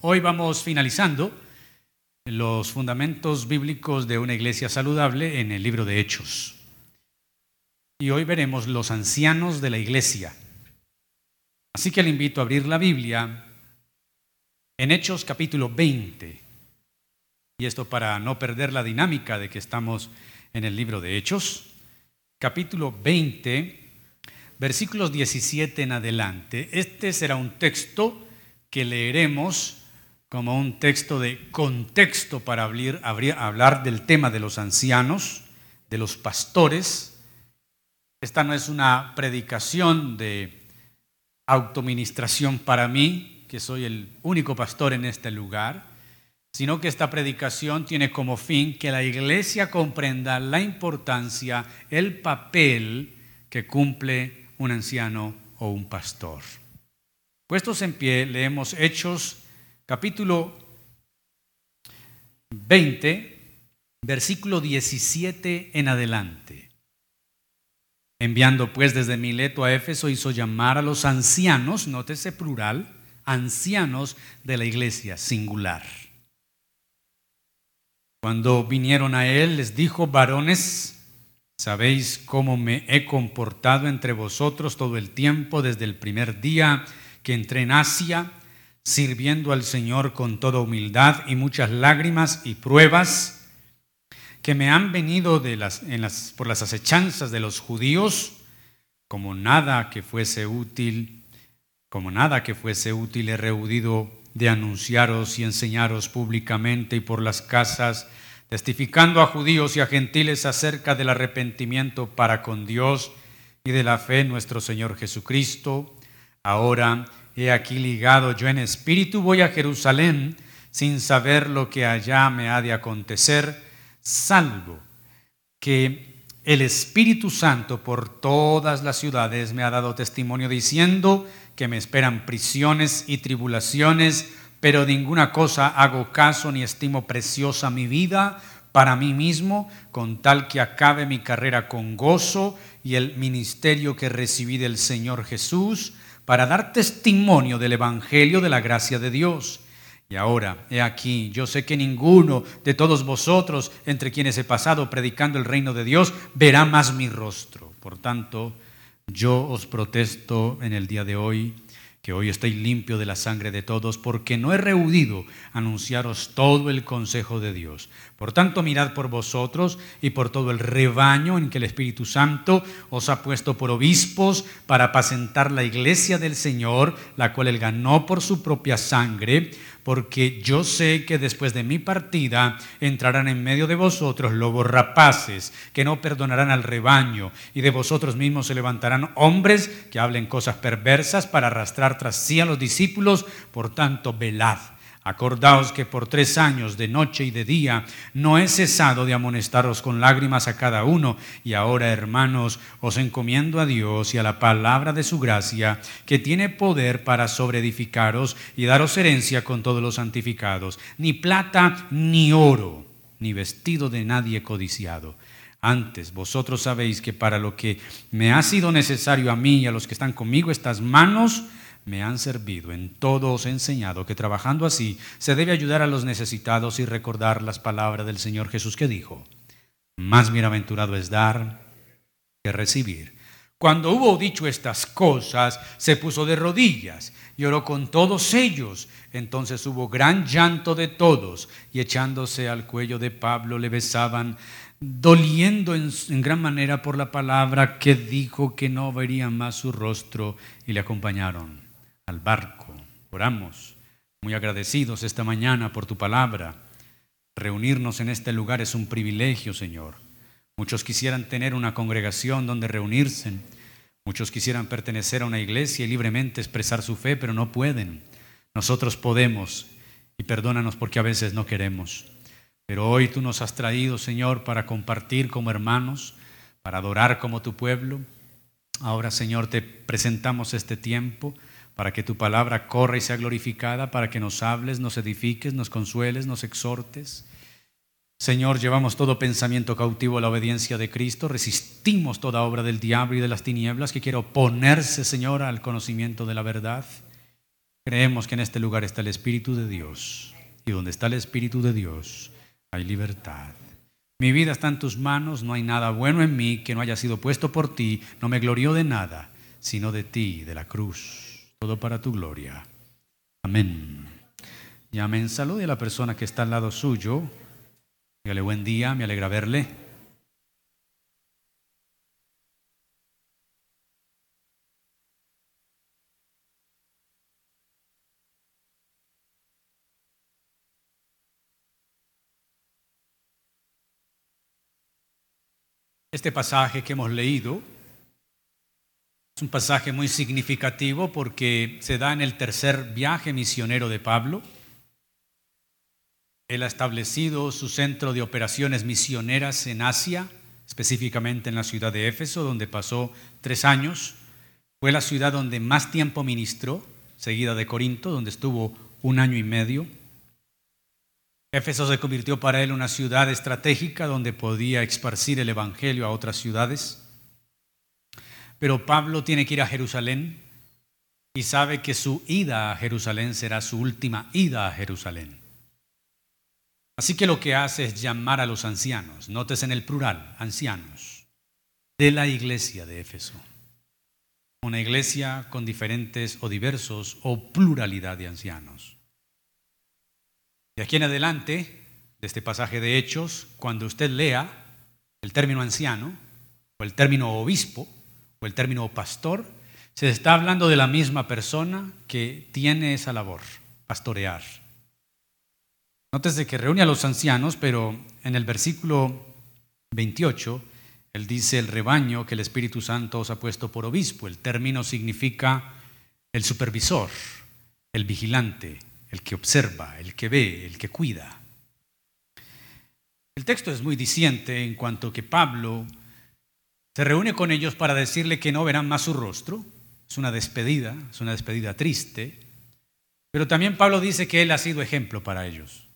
Hoy vamos finalizando los fundamentos bíblicos de una iglesia saludable en el libro de Hechos. Y hoy veremos los ancianos de la iglesia. Así que le invito a abrir la Biblia en Hechos capítulo 20. Y esto para no perder la dinámica de que estamos en el libro de Hechos. Capítulo 20, versículos 17 en adelante. Este será un texto que leeremos como un texto de contexto para hablar, del tema de los ancianos, de los pastores. Esta no es una predicación de autoministración para mí, que soy el único pastor en este lugar, sino que esta predicación tiene como fin que la iglesia comprenda la importancia, el papel que cumple un anciano o un pastor. Puestos en pie, leemos Hechos capítulo 20, versículo 17 en adelante. Enviando pues desde Mileto a Éfeso, hizo llamar a los ancianos, nótese plural, ancianos de la iglesia, singular. Cuando vinieron a él, les dijo, varones, sabéis cómo me he comportado entre vosotros todo el tiempo desde el primer día que entré en Asia, sirviendo al Señor con toda humildad y muchas lágrimas y pruebas que me han venido de las, por las acechanzas de los judíos, como nada que fuese útil, como nada que fuese útil he rehudido de anunciaros y enseñaros públicamente y por las casas, testificando a judíos y a gentiles acerca del arrepentimiento para con Dios y de la fe en nuestro Señor Jesucristo Ahora he aquí ligado yo en espíritu, voy a Jerusalén sin saber lo que allá me ha de acontecer, salvo que el Espíritu Santo por todas las ciudades me ha dado testimonio diciendo que me esperan prisiones y tribulaciones, pero ninguna cosa hago caso ni estimo preciosa mi vida para mí mismo, con tal que acabe mi carrera con gozo y el ministerio que recibí del Señor Jesús para dar testimonio del Evangelio de la gracia de Dios. Y ahora, he aquí, yo sé que ninguno de todos vosotros, entre quienes he pasado predicando el reino de Dios, verá más mi rostro. Por tanto, yo os protesto en el día de hoy que hoy estoy limpio de la sangre de todos, porque no he rehudido anunciaros todo el consejo de Dios. Por tanto, mirad por vosotros y por todo el rebaño en que el Espíritu Santo os ha puesto por obispos para apacentar la iglesia del Señor, la cual él ganó por su propia sangre porque yo sé que después de mi partida entrarán en medio de vosotros lobos rapaces, que no perdonarán al rebaño, y de vosotros mismos se levantarán hombres que hablen cosas perversas para arrastrar tras sí a los discípulos, por tanto, velad Acordaos que por tres años, de noche y de día, no he cesado de amonestaros con lágrimas a cada uno, y ahora, hermanos, os encomiendo a Dios y a la palabra de su gracia, que tiene poder para sobreedificaros y daros herencia con todos los santificados, ni plata ni oro, ni vestido de nadie codiciado. Antes, vosotros sabéis que para lo que me ha sido necesario a mí y a los que están conmigo, estas manos, me han servido, en todo os he enseñado que trabajando así se debe ayudar a los necesitados y recordar las palabras del Señor Jesús que dijo, más bienaventurado es dar que recibir. Cuando hubo dicho estas cosas, se puso de rodillas y oró con todos ellos. Entonces hubo gran llanto de todos y echándose al cuello de Pablo le besaban, doliendo en, en gran manera por la palabra que dijo que no verían más su rostro y le acompañaron al barco. Oramos, muy agradecidos esta mañana por tu palabra. Reunirnos en este lugar es un privilegio, Señor. Muchos quisieran tener una congregación donde reunirse. Muchos quisieran pertenecer a una iglesia y libremente expresar su fe, pero no pueden. Nosotros podemos y perdónanos porque a veces no queremos. Pero hoy tú nos has traído, Señor, para compartir como hermanos, para adorar como tu pueblo. Ahora, Señor, te presentamos este tiempo para que tu palabra corra y sea glorificada, para que nos hables, nos edifiques, nos consueles, nos exhortes. Señor, llevamos todo pensamiento cautivo a la obediencia de Cristo, resistimos toda obra del diablo y de las tinieblas que quiere oponerse, Señor, al conocimiento de la verdad. Creemos que en este lugar está el Espíritu de Dios. Y donde está el Espíritu de Dios hay libertad. Mi vida está en tus manos, no hay nada bueno en mí que no haya sido puesto por ti, no me glorío de nada, sino de ti, de la cruz. Todo para tu gloria. Amén. Y amén. Salude a la persona que está al lado suyo. Dígale buen día, me alegra verle. Este pasaje que hemos leído es un pasaje muy significativo porque se da en el tercer viaje misionero de Pablo. Él ha establecido su centro de operaciones misioneras en Asia, específicamente en la ciudad de Éfeso, donde pasó tres años. Fue la ciudad donde más tiempo ministró, seguida de Corinto, donde estuvo un año y medio. Éfeso se convirtió para él una ciudad estratégica donde podía esparcir el Evangelio a otras ciudades. Pero Pablo tiene que ir a Jerusalén y sabe que su ida a Jerusalén será su última ida a Jerusalén. Así que lo que hace es llamar a los ancianos, notes en el plural, ancianos, de la iglesia de Éfeso. Una iglesia con diferentes o diversos o pluralidad de ancianos. De aquí en adelante, de este pasaje de Hechos, cuando usted lea el término anciano, o el término obispo, el término pastor, se está hablando de la misma persona que tiene esa labor, pastorear. Nótese que reúne a los ancianos, pero en el versículo 28, él dice el rebaño que el Espíritu Santo os ha puesto por obispo. El término significa el supervisor, el vigilante, el que observa, el que ve, el que cuida. El texto es muy diciente en cuanto que Pablo se reúne con ellos para decirle que no verán más su rostro. Es una despedida, es una despedida triste. Pero también Pablo dice que él ha sido ejemplo para ellos,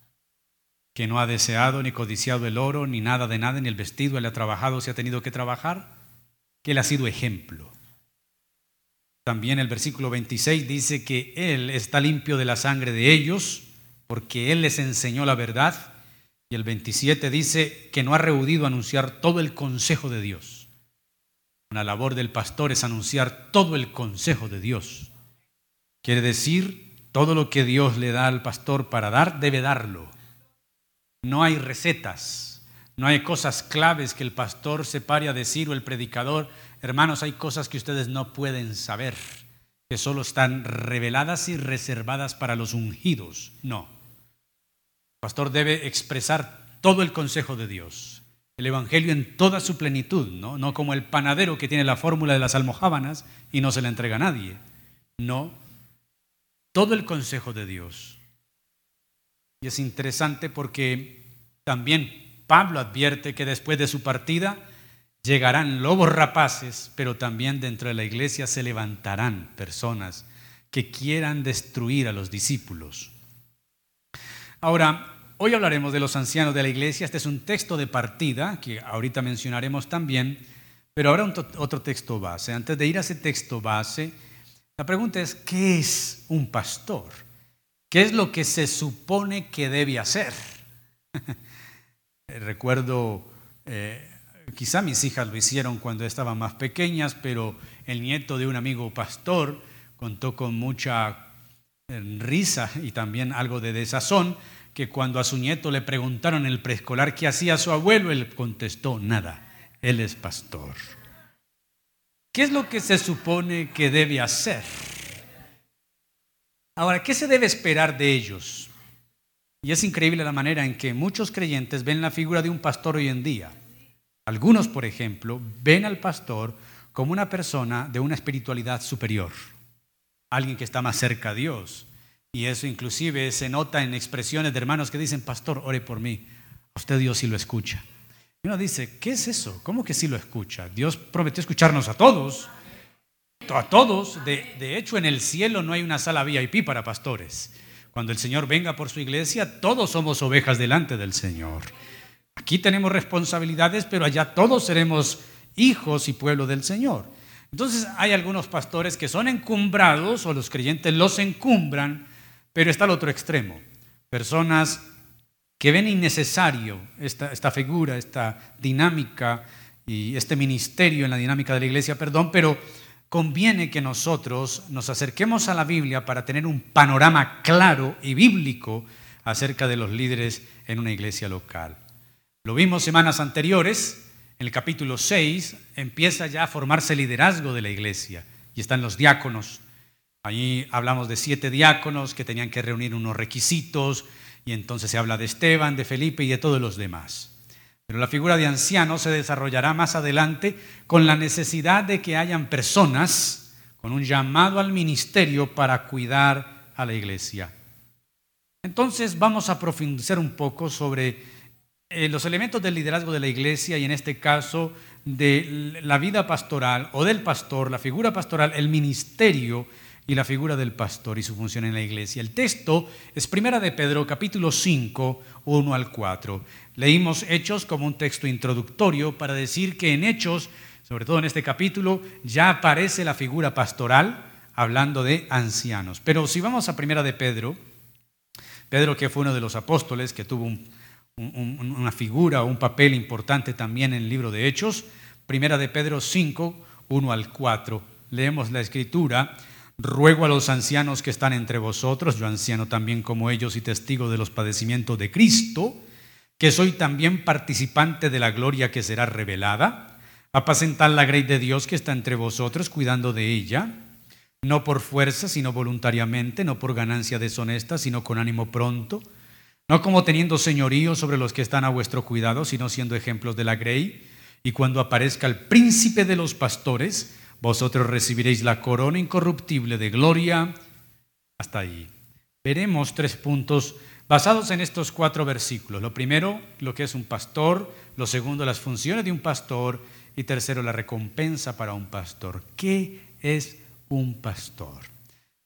que no ha deseado ni codiciado el oro, ni nada de nada, ni el vestido, él ha trabajado si ha tenido que trabajar, que él ha sido ejemplo. También el versículo 26 dice que Él está limpio de la sangre de ellos, porque Él les enseñó la verdad. Y el 27 dice que no ha rehudido anunciar todo el consejo de Dios. Una labor del pastor es anunciar todo el consejo de Dios. Quiere decir, todo lo que Dios le da al pastor para dar, debe darlo. No hay recetas, no hay cosas claves que el pastor se pare a decir o el predicador Hermanos, hay cosas que ustedes no pueden saber, que solo están reveladas y reservadas para los ungidos. No. El pastor debe expresar todo el consejo de Dios, el Evangelio en toda su plenitud, ¿no? no como el panadero que tiene la fórmula de las almohábanas y no se la entrega a nadie. No, todo el consejo de Dios. Y es interesante porque también Pablo advierte que después de su partida, Llegarán lobos rapaces, pero también dentro de la iglesia se levantarán personas que quieran destruir a los discípulos. Ahora, hoy hablaremos de los ancianos de la iglesia. Este es un texto de partida que ahorita mencionaremos también, pero ahora otro texto base. Antes de ir a ese texto base, la pregunta es, ¿qué es un pastor? ¿Qué es lo que se supone que debe hacer? Recuerdo eh, Quizá mis hijas lo hicieron cuando estaban más pequeñas, pero el nieto de un amigo pastor contó con mucha eh, risa y también algo de desazón que cuando a su nieto le preguntaron en el preescolar qué hacía su abuelo, él contestó, nada, él es pastor. ¿Qué es lo que se supone que debe hacer? Ahora, ¿qué se debe esperar de ellos? Y es increíble la manera en que muchos creyentes ven la figura de un pastor hoy en día. Algunos, por ejemplo, ven al pastor como una persona de una espiritualidad superior, alguien que está más cerca a Dios. Y eso inclusive se nota en expresiones de hermanos que dicen, pastor, ore por mí. A usted Dios sí lo escucha. Y uno dice, ¿qué es eso? ¿Cómo que sí lo escucha? Dios prometió escucharnos a todos. A todos. De, de hecho, en el cielo no hay una sala VIP para pastores. Cuando el Señor venga por su iglesia, todos somos ovejas delante del Señor. Aquí tenemos responsabilidades, pero allá todos seremos hijos y pueblo del Señor. Entonces hay algunos pastores que son encumbrados o los creyentes los encumbran, pero está el otro extremo. Personas que ven innecesario esta, esta figura, esta dinámica y este ministerio en la dinámica de la iglesia, perdón, pero conviene que nosotros nos acerquemos a la Biblia para tener un panorama claro y bíblico acerca de los líderes en una iglesia local. Lo vimos semanas anteriores, en el capítulo 6 empieza ya a formarse el liderazgo de la iglesia y están los diáconos. Allí hablamos de siete diáconos que tenían que reunir unos requisitos y entonces se habla de Esteban, de Felipe y de todos los demás. Pero la figura de anciano se desarrollará más adelante con la necesidad de que hayan personas con un llamado al ministerio para cuidar a la iglesia. Entonces vamos a profundizar un poco sobre eh, los elementos del liderazgo de la iglesia y en este caso de la vida pastoral o del pastor, la figura pastoral, el ministerio y la figura del pastor y su función en la iglesia. El texto es Primera de Pedro, capítulo 5, 1 al 4. Leímos Hechos como un texto introductorio para decir que en Hechos, sobre todo en este capítulo, ya aparece la figura pastoral hablando de ancianos. Pero si vamos a Primera de Pedro, Pedro que fue uno de los apóstoles que tuvo un una figura o un papel importante también en el libro de Hechos. Primera de Pedro 5, 1 al 4. Leemos la escritura. Ruego a los ancianos que están entre vosotros, yo anciano también como ellos y testigo de los padecimientos de Cristo, que soy también participante de la gloria que será revelada, apacentar la grey de Dios que está entre vosotros, cuidando de ella, no por fuerza, sino voluntariamente, no por ganancia deshonesta, sino con ánimo pronto no como teniendo señorío sobre los que están a vuestro cuidado, sino siendo ejemplos de la grey. Y cuando aparezca el príncipe de los pastores, vosotros recibiréis la corona incorruptible de gloria. Hasta ahí. Veremos tres puntos basados en estos cuatro versículos. Lo primero, lo que es un pastor. Lo segundo, las funciones de un pastor. Y tercero, la recompensa para un pastor. ¿Qué es un pastor?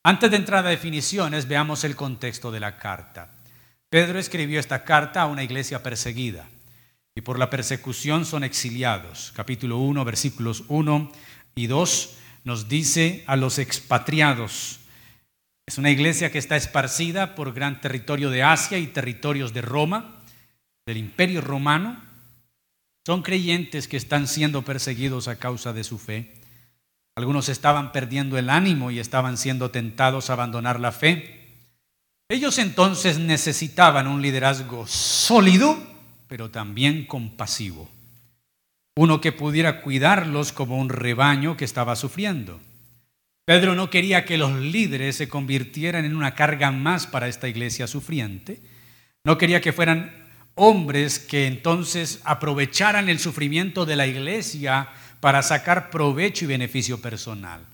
Antes de entrar a definiciones, veamos el contexto de la carta. Pedro escribió esta carta a una iglesia perseguida y por la persecución son exiliados. Capítulo 1, versículos 1 y 2 nos dice a los expatriados. Es una iglesia que está esparcida por gran territorio de Asia y territorios de Roma, del imperio romano. Son creyentes que están siendo perseguidos a causa de su fe. Algunos estaban perdiendo el ánimo y estaban siendo tentados a abandonar la fe. Ellos entonces necesitaban un liderazgo sólido, pero también compasivo. Uno que pudiera cuidarlos como un rebaño que estaba sufriendo. Pedro no quería que los líderes se convirtieran en una carga más para esta iglesia sufriente. No quería que fueran hombres que entonces aprovecharan el sufrimiento de la iglesia para sacar provecho y beneficio personal.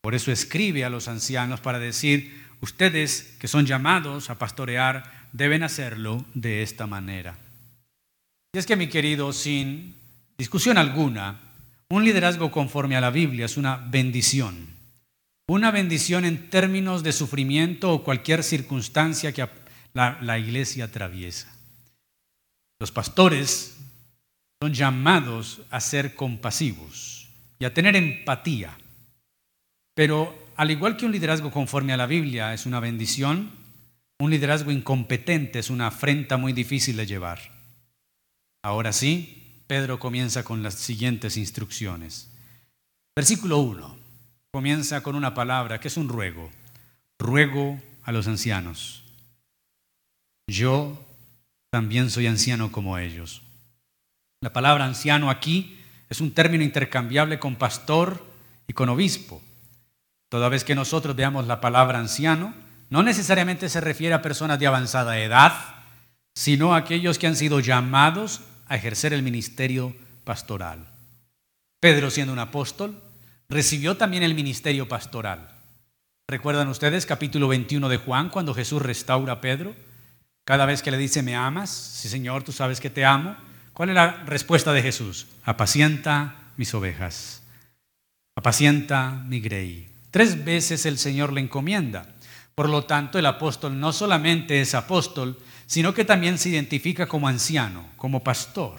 Por eso escribe a los ancianos para decir, Ustedes que son llamados a pastorear deben hacerlo de esta manera. Y es que, mi querido, sin discusión alguna, un liderazgo conforme a la Biblia es una bendición. Una bendición en términos de sufrimiento o cualquier circunstancia que la, la iglesia atraviesa. Los pastores son llamados a ser compasivos y a tener empatía. Pero al igual que un liderazgo conforme a la Biblia es una bendición, un liderazgo incompetente es una afrenta muy difícil de llevar. Ahora sí, Pedro comienza con las siguientes instrucciones. Versículo 1 comienza con una palabra que es un ruego. Ruego a los ancianos. Yo también soy anciano como ellos. La palabra anciano aquí es un término intercambiable con pastor y con obispo. Toda vez que nosotros veamos la palabra anciano, no necesariamente se refiere a personas de avanzada edad, sino a aquellos que han sido llamados ejercer el ministerio pastoral. Pedro, siendo un apóstol, recibió también el ministerio pastoral. ¿Recuerdan ustedes capítulo 21 de Juan, cuando Jesús restaura a Pedro? Cada vez que le dice, ¿me amas? Sí, Señor, tú sabes que te amo. ¿Cuál es la respuesta de Jesús? Apacienta mis ovejas. Apacienta mi grey. Tres veces el Señor le encomienda. Por lo tanto, el apóstol no solamente es apóstol, sino que también se identifica como anciano, como pastor.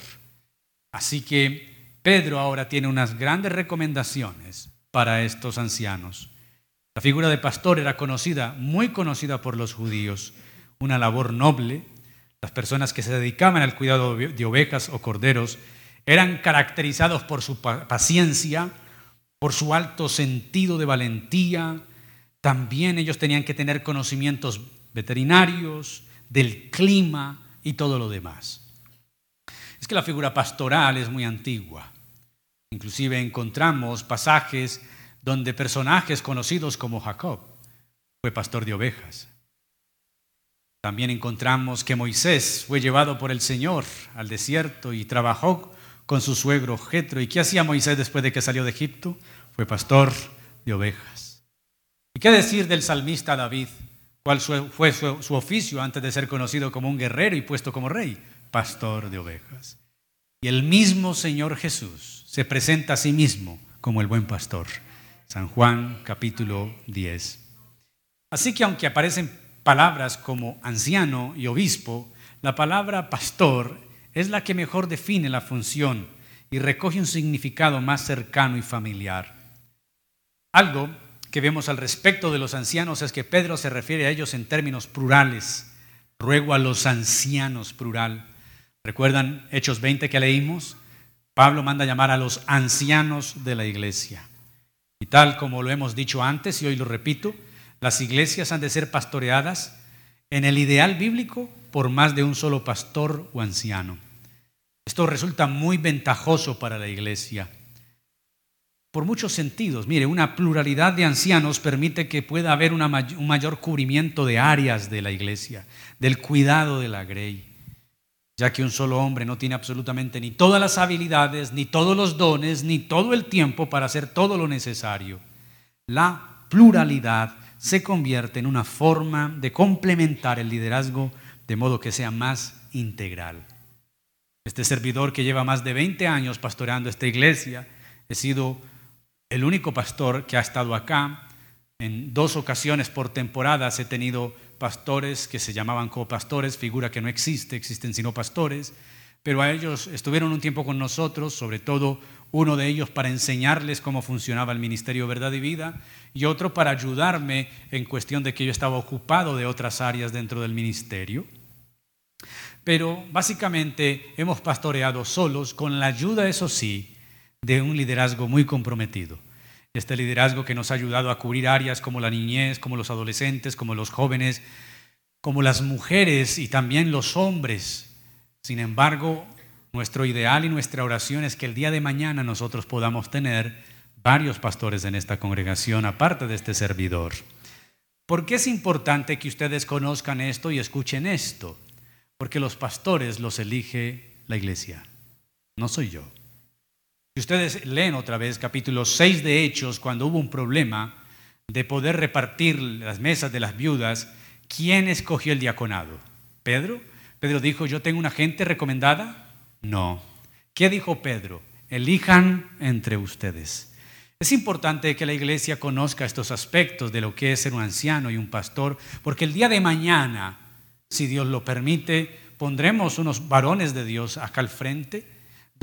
Así que Pedro ahora tiene unas grandes recomendaciones para estos ancianos. La figura de pastor era conocida, muy conocida por los judíos, una labor noble. Las personas que se dedicaban al cuidado de ovejas o corderos eran caracterizados por su paciencia, por su alto sentido de valentía. También ellos tenían que tener conocimientos veterinarios, del clima y todo lo demás. Es que la figura pastoral es muy antigua. Inclusive encontramos pasajes donde personajes conocidos como Jacob fue pastor de ovejas. También encontramos que Moisés fue llevado por el Señor al desierto y trabajó con su suegro Jetro. ¿Y qué hacía Moisés después de que salió de Egipto? Fue pastor de ovejas. ¿Y qué decir del salmista David? ¿Cuál fue su, oficio antes de ser conocido como un guerrero y puesto como rey? Pastor de ovejas. Y el mismo Señor Jesús se presenta a sí mismo como el buen pastor. San Juan capítulo 10. Así que aunque aparecen palabras como anciano y obispo, la palabra pastor es la que mejor define la función y recoge un significado más cercano y familiar. Algo que vemos al respecto de los ancianos es que Pedro se refiere a ellos en términos plurales. Ruego a los ancianos plural. ¿Recuerdan Hechos 20 que leímos? Pablo manda llamar a los ancianos de la iglesia. Y tal como lo hemos dicho antes y hoy lo repito, las iglesias han de ser pastoreadas en el ideal bíblico por más de un solo pastor o anciano. Esto resulta muy ventajoso para la iglesia. Por muchos sentidos, mire, una pluralidad de ancianos permite que pueda haber un mayor cubrimiento de áreas de la iglesia, del cuidado de la grey ya que un solo hombre no tiene absolutamente ni todas las habilidades, ni todos los dones, ni todo el tiempo para hacer todo lo necesario. La pluralidad se convierte en una forma de complementar el liderazgo de modo que sea más integral. Este servidor que lleva más de 20 años pastoreando esta iglesia, he sido el único pastor que ha estado acá. En dos ocasiones por temporadas he tenido pastores que se llamaban copastores, figura que no existe, existen sino pastores, pero a ellos estuvieron un tiempo con nosotros, sobre todo uno de ellos para enseñarles cómo funcionaba el Ministerio Verdad y Vida y otro para ayudarme en cuestión de que yo estaba ocupado de otras áreas dentro del ministerio. Pero básicamente hemos pastoreado solos con la ayuda, eso sí, de un liderazgo muy comprometido. Este liderazgo que nos ha ayudado a cubrir áreas como la niñez, como los adolescentes, como los jóvenes, como las mujeres y también los hombres. Sin embargo, nuestro ideal y nuestra oración es que el día de mañana nosotros podamos tener varios pastores en esta congregación, aparte de este servidor. ¿Por qué es importante que ustedes conozcan esto y escuchen esto? Porque los pastores los elige la iglesia, no soy yo. Si ustedes leen otra vez capítulo 6 de Hechos, cuando hubo un problema de poder repartir las mesas de las viudas, ¿quién escogió el diaconado? ¿Pedro? ¿Pedro dijo, yo tengo una gente recomendada? No. ¿Qué dijo Pedro? Elijan entre ustedes. Es importante que la iglesia conozca estos aspectos de lo que es ser un anciano y un pastor, porque el día de mañana, si Dios lo permite, pondremos unos varones de Dios acá al frente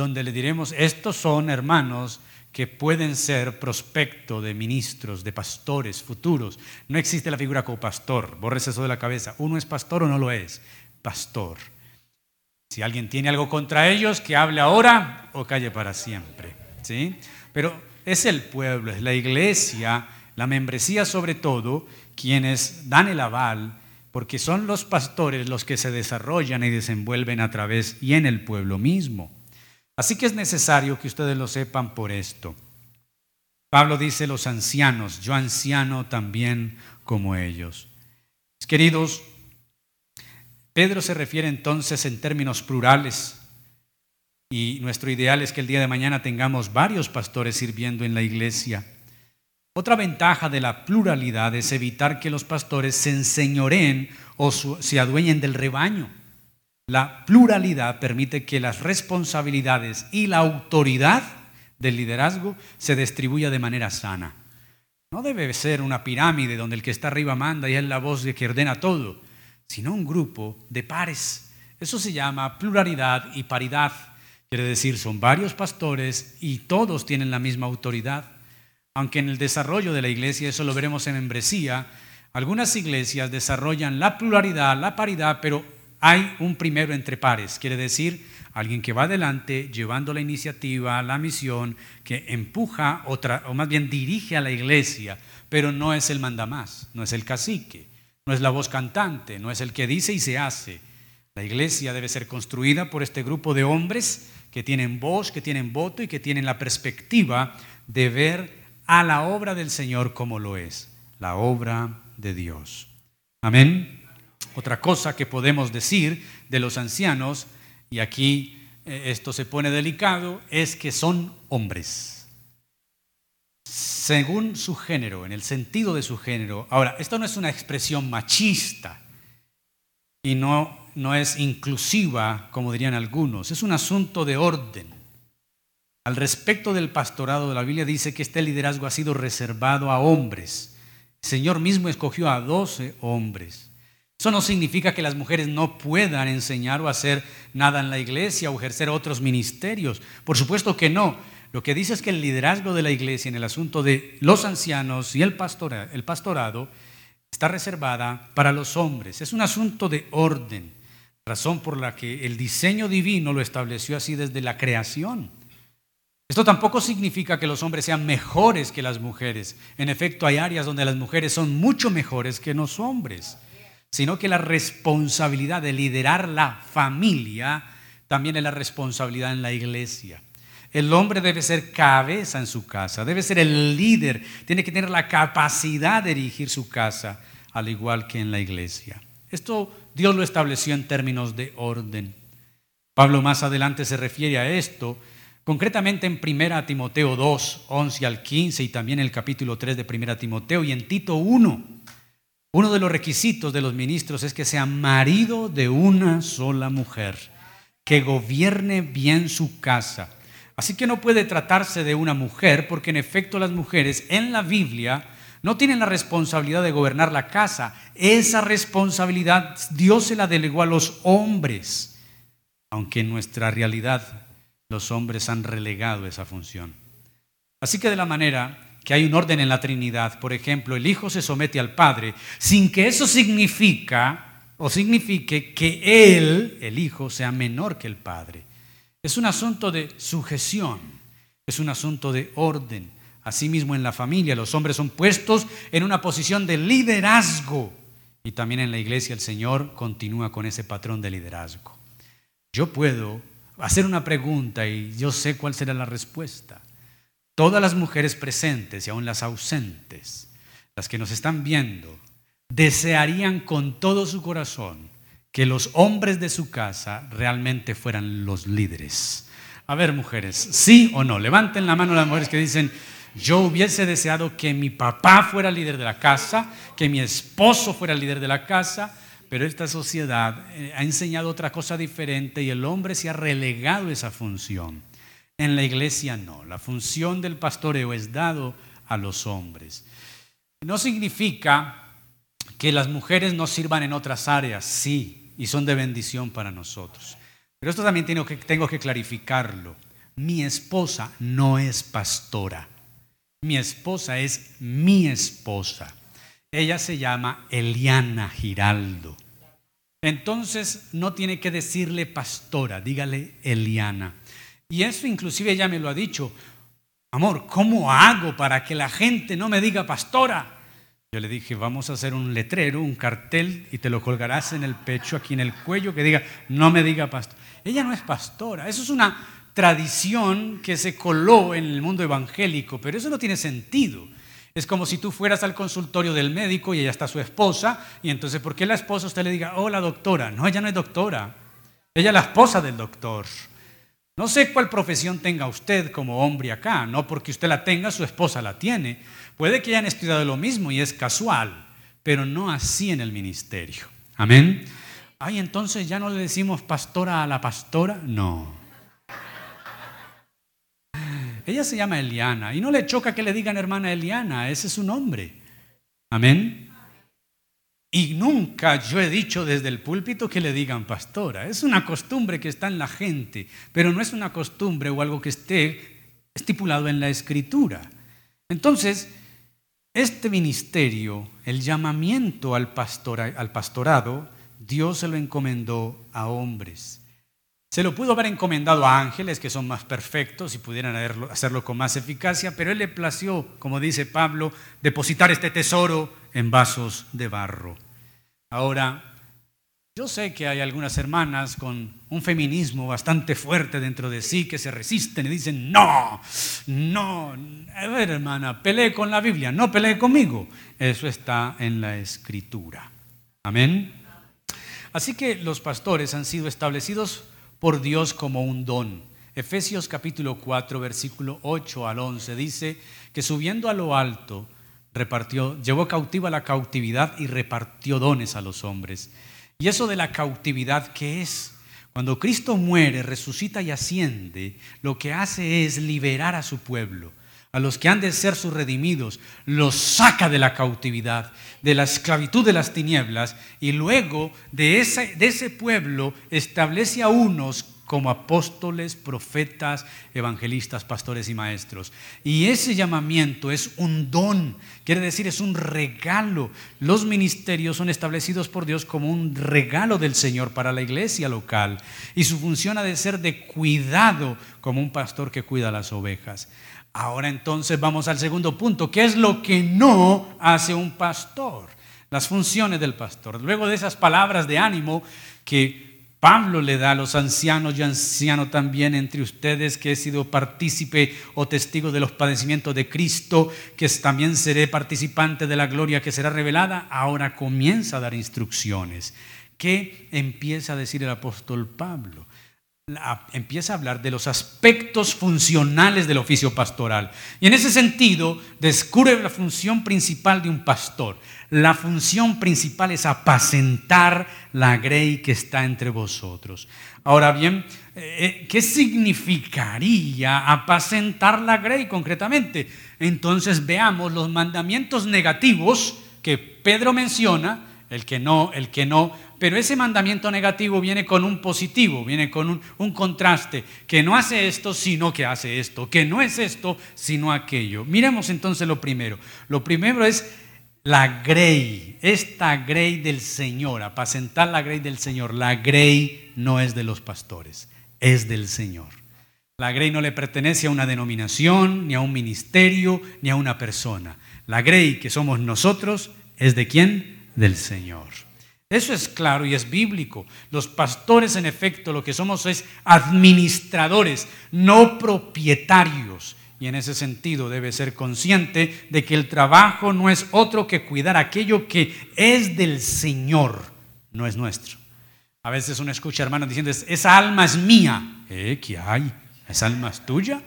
donde le diremos, estos son hermanos que pueden ser prospecto de ministros, de pastores futuros. No existe la figura como pastor, borres eso de la cabeza. Uno es pastor o no lo es, pastor. Si alguien tiene algo contra ellos, que hable ahora o calle para siempre. ¿sí? Pero es el pueblo, es la iglesia, la membresía sobre todo, quienes dan el aval, porque son los pastores los que se desarrollan y desenvuelven a través y en el pueblo mismo. Así que es necesario que ustedes lo sepan por esto. Pablo dice los ancianos, yo anciano también como ellos. Queridos, Pedro se refiere entonces en términos plurales y nuestro ideal es que el día de mañana tengamos varios pastores sirviendo en la iglesia. Otra ventaja de la pluralidad es evitar que los pastores se enseñoreen o se adueñen del rebaño. La pluralidad permite que las responsabilidades y la autoridad del liderazgo se distribuya de manera sana. No debe ser una pirámide donde el que está arriba manda y es la voz de que ordena todo, sino un grupo de pares. Eso se llama pluralidad y paridad. Quiere decir, son varios pastores y todos tienen la misma autoridad. aunque en el desarrollo de la iglesia, eso lo veremos en membresía, algunas iglesias desarrollan la pluralidad, la paridad, pero hay un primero entre pares, quiere decir alguien que va adelante llevando la iniciativa, la misión, que empuja otra, o más bien dirige a la iglesia, pero no es el mandamás, no es el cacique, no es la voz cantante, no es el que dice y se hace. La iglesia debe ser construida por este grupo de hombres que tienen voz, que tienen voto y que tienen la perspectiva de ver a la obra del Señor como lo es, la obra de Dios. Amén. Otra cosa que podemos decir de los ancianos, y aquí eh, esto se pone delicado, es que son hombres. Según su género, en el sentido de su género. Ahora, esto no es una expresión machista y no, no es inclusiva, como dirían algunos, es un asunto de orden. Al respecto del pastorado de la Biblia dice que este liderazgo ha sido reservado a hombres el Señor mismo escogió a doce hombres. Eso no significa que las mujeres no puedan enseñar o hacer nada en la iglesia o ejercer otros ministerios. Por supuesto que no. Lo que dice es que el liderazgo de la iglesia en el asunto de los ancianos y el, el pastorado está reservada para los hombres. Es un asunto de orden, razón por la que el diseño divino lo estableció así desde la creación. Esto tampoco significa que los hombres sean mejores que las mujeres. En efecto, hay áreas donde las mujeres son mucho mejores que los hombres, sino que la responsabilidad de liderar la familia también es la responsabilidad en la iglesia. El hombre debe ser cabeza en su casa, debe ser el líder, tiene que tener la capacidad de dirigir su casa, al igual que en la iglesia. Esto Dios lo estableció en términos de orden. Pablo más adelante se refiere a esto Concretamente en 1 Timoteo 2, 11 al 15 y también en el capítulo 3 de 1 Timoteo y en Tito 1. Uno de los requisitos de los ministros es que sea marido de una sola mujer, que gobierne bien su casa. Así que no puede tratarse de una mujer, porque en efecto las mujeres en la Biblia no tienen la responsabilidad de gobernar la casa. Esa responsabilidad Dios se la delegó a los hombres, aunque en nuestra realidad los hombres han relegado esa función. Así que de la manera que hay un orden en la Trinidad, por ejemplo, el Hijo se somete al Padre, sin que eso significa o signifique que Él, el Hijo, sea menor que el Padre. Es un asunto de sujeción, es un asunto de orden. Asimismo, en la familia los hombres son puestos en una posición de liderazgo y también en la iglesia el Señor continúa con ese patrón de liderazgo. Yo puedo hacer una pregunta y yo sé cuál será la respuesta. Todas las mujeres presentes y aún las ausentes, las que nos están viendo, desearían con todo su corazón que los hombres de su casa realmente fueran los líderes. A ver, mujeres, ¿sí o no? Levanten la mano las mujeres que dicen, yo hubiese deseado que mi papá fuera líder de la casa, que mi esposo fuera líder de la casa, pero esta sociedad eh, ha enseñado otra cosa diferente y el hombre se ha relegado esa función. En la iglesia no. La función del pastoreo es dado a los hombres. No significa que las mujeres no sirvan en otras áreas, sí, y son de bendición para nosotros. Pero esto también tengo que, tengo que clarificarlo. Mi esposa no es pastora. Mi esposa es mi esposa. Ella se llama Eliana Giraldo. Entonces no tiene que decirle pastora, dígale Eliana. Y eso inclusive ella me lo ha dicho. Amor, ¿cómo hago para que la gente no me diga pastora? Yo le dije, vamos a hacer un letrero, un cartel, y te lo colgarás en el pecho, aquí en el cuello, que diga, no me diga pastor. Ella no es pastora, eso es una tradición que se coló en el mundo evangélico, pero eso no tiene sentido. Es como si tú fueras al consultorio del médico y ella está su esposa, y entonces, ¿por qué la esposa usted le diga, hola doctora? No, ella no es doctora, ella es la esposa del doctor. No sé cuál profesión tenga usted como hombre acá, no porque usted la tenga, su esposa la tiene. Puede que hayan estudiado lo mismo y es casual, pero no así en el ministerio. Amén. Ay, entonces ya no le decimos pastora a la pastora. No. Ella se llama Eliana y no le choca que le digan hermana Eliana, ese es su nombre. Amén. Y nunca yo he dicho desde el púlpito que le digan pastora. Es una costumbre que está en la gente, pero no es una costumbre o algo que esté estipulado en la escritura. Entonces, este ministerio, el llamamiento al, al pastorado, Dios se lo encomendó a hombres. Se lo pudo haber encomendado a ángeles que son más perfectos y pudieran hacerlo con más eficacia, pero Él le plació, como dice Pablo, depositar este tesoro en vasos de barro. Ahora, yo sé que hay algunas hermanas con un feminismo bastante fuerte dentro de sí que se resisten y dicen, no, no, a ver hermana, pelee con la Biblia, no pelee conmigo. Eso está en la escritura. Amén. Así que los pastores han sido establecidos por Dios como un don. Efesios capítulo 4, versículo 8 al 11 dice que subiendo a lo alto, repartió, llevó cautiva la cautividad y repartió dones a los hombres. Y eso de la cautividad, ¿qué es? Cuando Cristo muere, resucita y asciende, lo que hace es liberar a su pueblo, a los que han de ser sus redimidos, los saca de la cautividad, de la esclavitud de las tinieblas, y luego de ese, de ese pueblo establece a unos como apóstoles, profetas, evangelistas, pastores y maestros. Y ese llamamiento es un don, quiere decir es un regalo. Los ministerios son establecidos por Dios como un regalo del Señor para la iglesia local. Y su función ha de ser de cuidado como un pastor que cuida las ovejas. Ahora entonces vamos al segundo punto, ¿qué es lo que no hace un pastor? Las funciones del pastor. Luego de esas palabras de ánimo que Pablo le da a los ancianos y anciano también entre ustedes que he sido partícipe o testigo de los padecimientos de Cristo, que también seré participante de la gloria que será revelada. Ahora comienza a dar instrucciones. ¿Qué empieza a decir el apóstol Pablo? Empieza a hablar de los aspectos funcionales del oficio pastoral. Y en ese sentido, descubre la función principal de un pastor. La función principal es apacentar la grey que está entre vosotros. Ahora bien, eh, ¿qué significaría apacentar la grey concretamente? Entonces veamos los mandamientos negativos que Pedro menciona, el que no, el que no, pero ese mandamiento negativo viene con un positivo, viene con un, contraste, que no hace esto, sino que hace esto, que no es esto, sino aquello. Miremos entonces lo primero. Lo primero es la grey, esta grey del Señor, apacentar la grey del Señor. La grey no es de los pastores, es del Señor. La grey no le pertenece a una denominación, ni a un ministerio, ni a una persona. La grey que somos nosotros es de quién? Del Señor. Eso es claro y es bíblico. Los pastores, en efecto, lo que somos es administradores, no propietarios. Y en ese sentido debe ser consciente de que el trabajo no es otro que cuidar aquello que es del Señor, no es nuestro. A veces uno escucha hermanos diciendo, esa alma es mía. ¿Eh? ¿Qué hay? ¿Esa alma es tuya?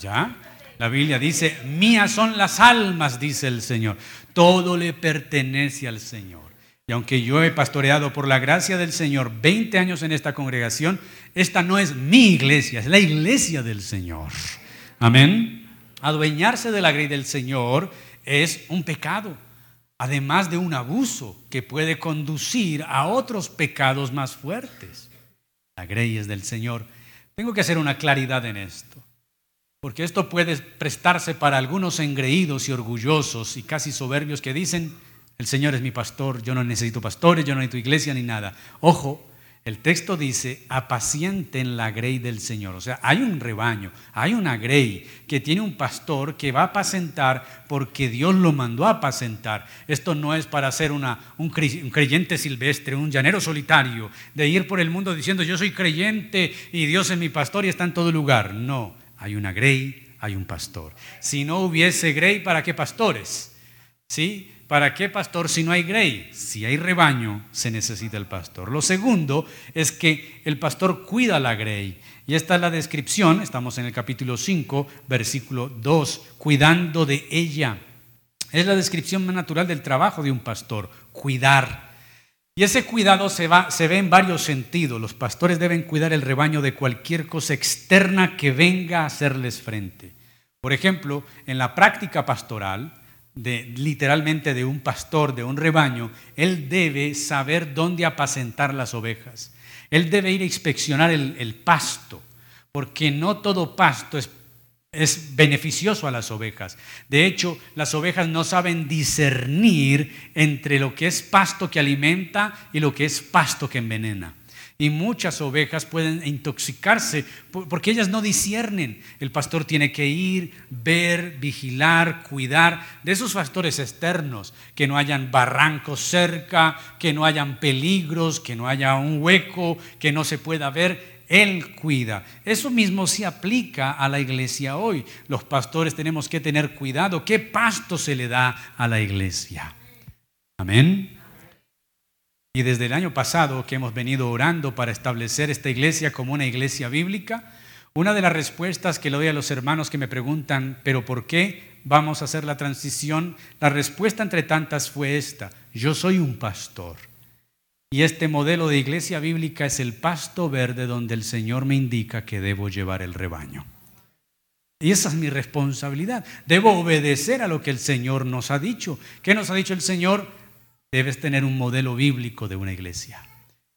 ¿Ya? La Biblia dice, mías son las almas, dice el Señor. Todo le pertenece al Señor. Y aunque yo he pastoreado por la gracia del Señor 20 años en esta congregación, esta no es mi iglesia, es la iglesia del Señor. Amén. Adueñarse de la grey del Señor es un pecado, además de un abuso que puede conducir a otros pecados más fuertes. La grey es del Señor. Tengo que hacer una claridad en esto, porque esto puede prestarse para algunos engreídos y orgullosos y casi soberbios que dicen, el Señor es mi pastor, yo no necesito pastores, yo no necesito iglesia ni nada. Ojo, el texto dice, apacienten la grey del Señor. O sea, hay un rebaño, hay una grey que tiene un pastor que va a apacentar porque Dios lo mandó a apacentar. Esto no es para ser una, un creyente silvestre, un llanero solitario, de ir por el mundo diciendo yo soy creyente y Dios es mi pastor y está en todo lugar. No, hay una grey, hay un pastor. Si no hubiese grey, ¿para qué pastores? ¿Sí? ¿Para qué pastor si no hay grey? Si hay rebaño, se necesita el pastor. Lo segundo es que el pastor cuida la grey. Y esta es la descripción, estamos en el capítulo 5, versículo 2, cuidando de ella. Es la descripción más natural del trabajo de un pastor, cuidar. Y ese cuidado se, va, se ve en varios sentidos. Los pastores deben cuidar el rebaño de cualquier cosa externa que venga a hacerles frente. Por ejemplo, en la práctica pastoral, literalmente de un pastor, de un rebaño, él debe saber dónde apacentar las ovejas. Él debe ir a inspeccionar el, el pasto, porque no todo pasto es es beneficioso a las ovejas. De hecho, las ovejas no saben discernir entre lo que es pasto que alimenta y lo que es pasto que envenena. Y muchas ovejas pueden intoxicarse porque ellas no disciernen. El pastor tiene que ir, ver, vigilar, cuidar de esos factores externos, que no hayan barrancos cerca, que no hayan peligros, que no haya un hueco, que no se pueda ver. Él cuida. Eso mismo se aplica a la iglesia hoy. Los pastores tenemos que tener cuidado. ¿Qué pasto se le da a la iglesia? Amén. Y desde el año pasado que hemos venido orando para establecer esta iglesia como una iglesia bíblica, una de las respuestas que le doy a los hermanos que me preguntan, pero ¿por qué vamos a hacer la transición? La respuesta entre tantas fue esta, yo soy un pastor. Y este modelo de iglesia bíblica es el pasto verde donde el Señor me indica que debo llevar el rebaño. Y esa es mi responsabilidad. Debo obedecer a lo que el Señor nos ha dicho. ¿Qué nos ha dicho el Señor? Debes tener un modelo bíblico de una iglesia.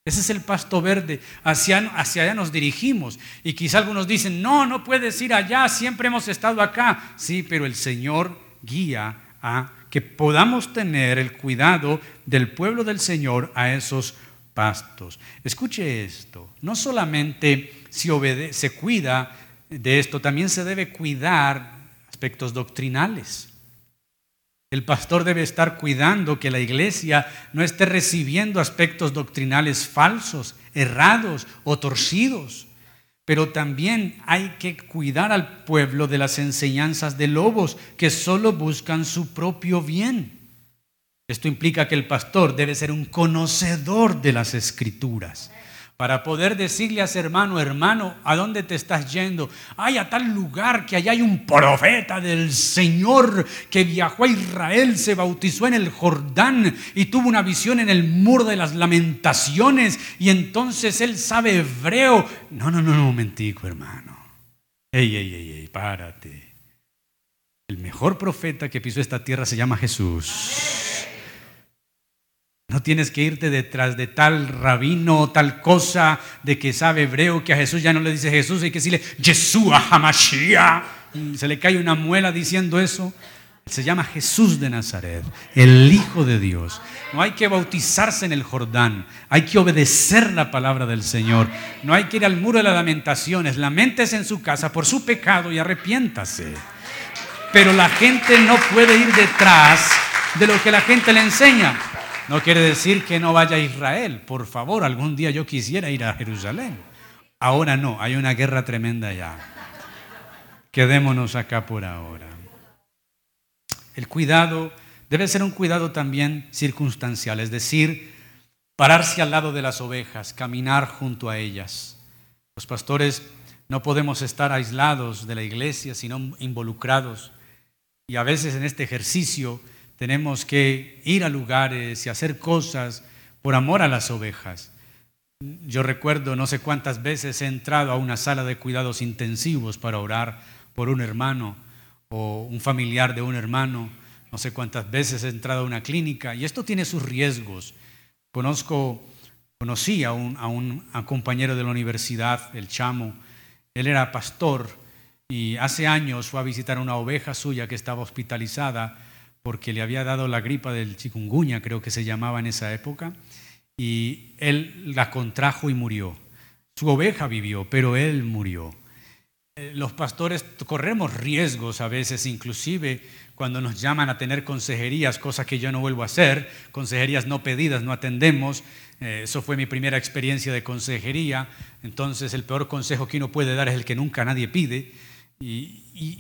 Ese es el pasto verde. Hacia, hacia, allá nos dirigimos. Y quizá algunos dicen, no, no puedes ir allá, siempre hemos estado acá. Sí, pero el Señor guía a que podamos tener el cuidado del pueblo del Señor a esos pastos. Escuche esto, no solamente se, se cuida de esto, también se debe cuidar aspectos doctrinales. El pastor debe estar cuidando que la iglesia no esté recibiendo aspectos doctrinales falsos, errados o torcidos. Pero también hay que cuidar al pueblo de las enseñanzas de lobos que solo buscan su propio bien. Esto implica que el pastor debe ser un conocedor de las escrituras para poder decirle a ese hermano, hermano, ¿a dónde te estás yendo? Ay, a tal lugar que allá hay un profeta del Señor que viajó a Israel, se bautizó en el Jordán y tuvo una visión en el muro de las lamentaciones y entonces él sabe hebreo. No, no, no, no, momentico, hermano. Ey, ey, ey, ey, párate. El mejor profeta que pisó esta tierra se llama Jesús. No tienes que irte detrás de tal rabino o tal cosa de que sabe hebreo que a Jesús ya no le dice Jesús, hay que decirle Yeshua Hamashiach. Se le cae una muela diciendo eso. Se llama Jesús de Nazaret, el Hijo de Dios. No hay que bautizarse en el Jordán, hay que obedecer la palabra del Señor. No hay que ir al muro de las lamentaciones, lamentese en su casa por su pecado y arrepiéntase. Pero la gente no puede ir detrás de lo que la gente le enseña. No quiere decir que no vaya a Israel. Por favor, algún día yo quisiera ir a Jerusalén. Ahora no, hay una guerra tremenda allá. Quedémonos acá por ahora. El cuidado debe ser un cuidado también circunstancial, es decir, pararse al lado de las ovejas, caminar junto a ellas. Los pastores no podemos estar aislados de la iglesia, sino involucrados. Y a veces en este ejercicio tenemos que ir a lugares y hacer cosas por amor a las ovejas. Yo recuerdo no sé cuántas veces he entrado a una sala de cuidados intensivos para orar por un hermano o un familiar de un hermano. No sé cuántas veces he entrado a una clínica y esto tiene sus riesgos. Conozco, conocí a un, compañero de la universidad, el chamo. Él era pastor y hace años fue a visitar una oveja suya que estaba hospitalizada porque le había dado la gripa del chikungunya, creo que se llamaba en esa época, y él la contrajo y murió. Su oveja vivió, pero él murió. Eh, los pastores corremos riesgos a veces, inclusive cuando nos llaman a tener consejerías, cosa que yo no vuelvo a hacer, consejerías no pedidas, no atendemos. Eh, eso fue mi primera experiencia de consejería. Entonces el peor consejo que uno puede dar es el que nunca nadie pide.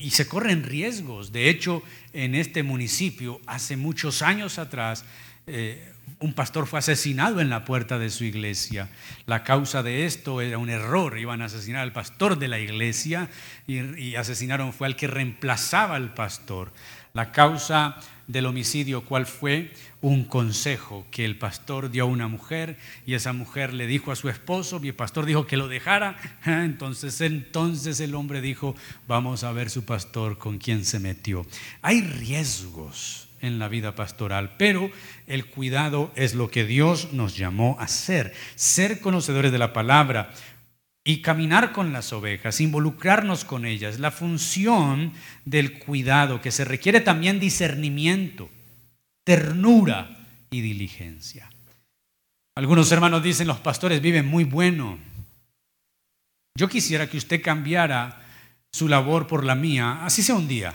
Se corren riesgos. De hecho, en este municipio, hace muchos años atrás, eh, un pastor fue asesinado en la puerta de su iglesia. La causa de esto era un error. Iban a asesinar al pastor de la iglesia y, y asesinaron fue al que reemplazaba al pastor. La causa del homicidio, ¿cuál fue? Un consejo que el pastor dio a una mujer y esa mujer le dijo a su esposo y el pastor dijo que lo dejara. Entonces, entonces el hombre dijo, vamos a ver su pastor con quién se metió. Hay riesgos en la vida pastoral, pero el cuidado es lo que Dios nos llamó a ser, ser conocedores de la palabra. Y caminar con las ovejas, involucrarnos con ellas, la función del cuidado, que se requiere también discernimiento, ternura y diligencia. Algunos hermanos dicen, los pastores viven muy bueno. Yo quisiera que usted cambiara su labor por la mía, así sea un día.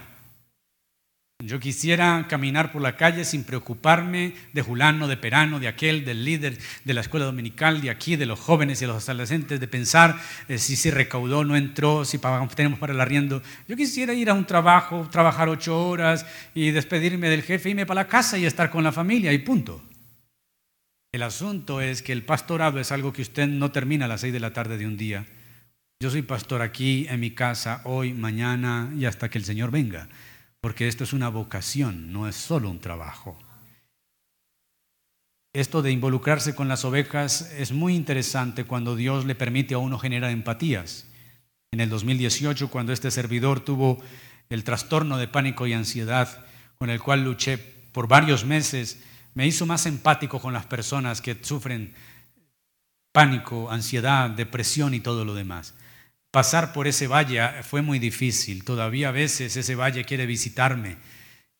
Yo quisiera caminar por la calle sin preocuparme de Julano, de Perano, de aquel, del líder de la escuela dominical, de aquí, de los jóvenes y los adolescentes, de pensar eh, si se recaudó, no entró, si tenemos para el arriendo. Yo quisiera ir a un trabajo, trabajar ocho horas y despedirme del jefe, irme para la casa y estar con la familia y punto. El asunto es que el pastorado es algo que usted no termina a las seis de la tarde de un día. Yo soy pastor aquí en mi casa, hoy, mañana y hasta que el Señor venga porque esto es una vocación, no es solo un trabajo. Esto de involucrarse con las ovejas es muy interesante cuando Dios le permite a uno generar empatías. En el 2018, cuando este servidor tuvo el trastorno de pánico y ansiedad, con el cual luché por varios meses, me hizo más empático con las personas que sufren pánico, ansiedad, depresión y todo lo demás. Pasar por ese valle fue muy difícil. Todavía a veces ese valle quiere visitarme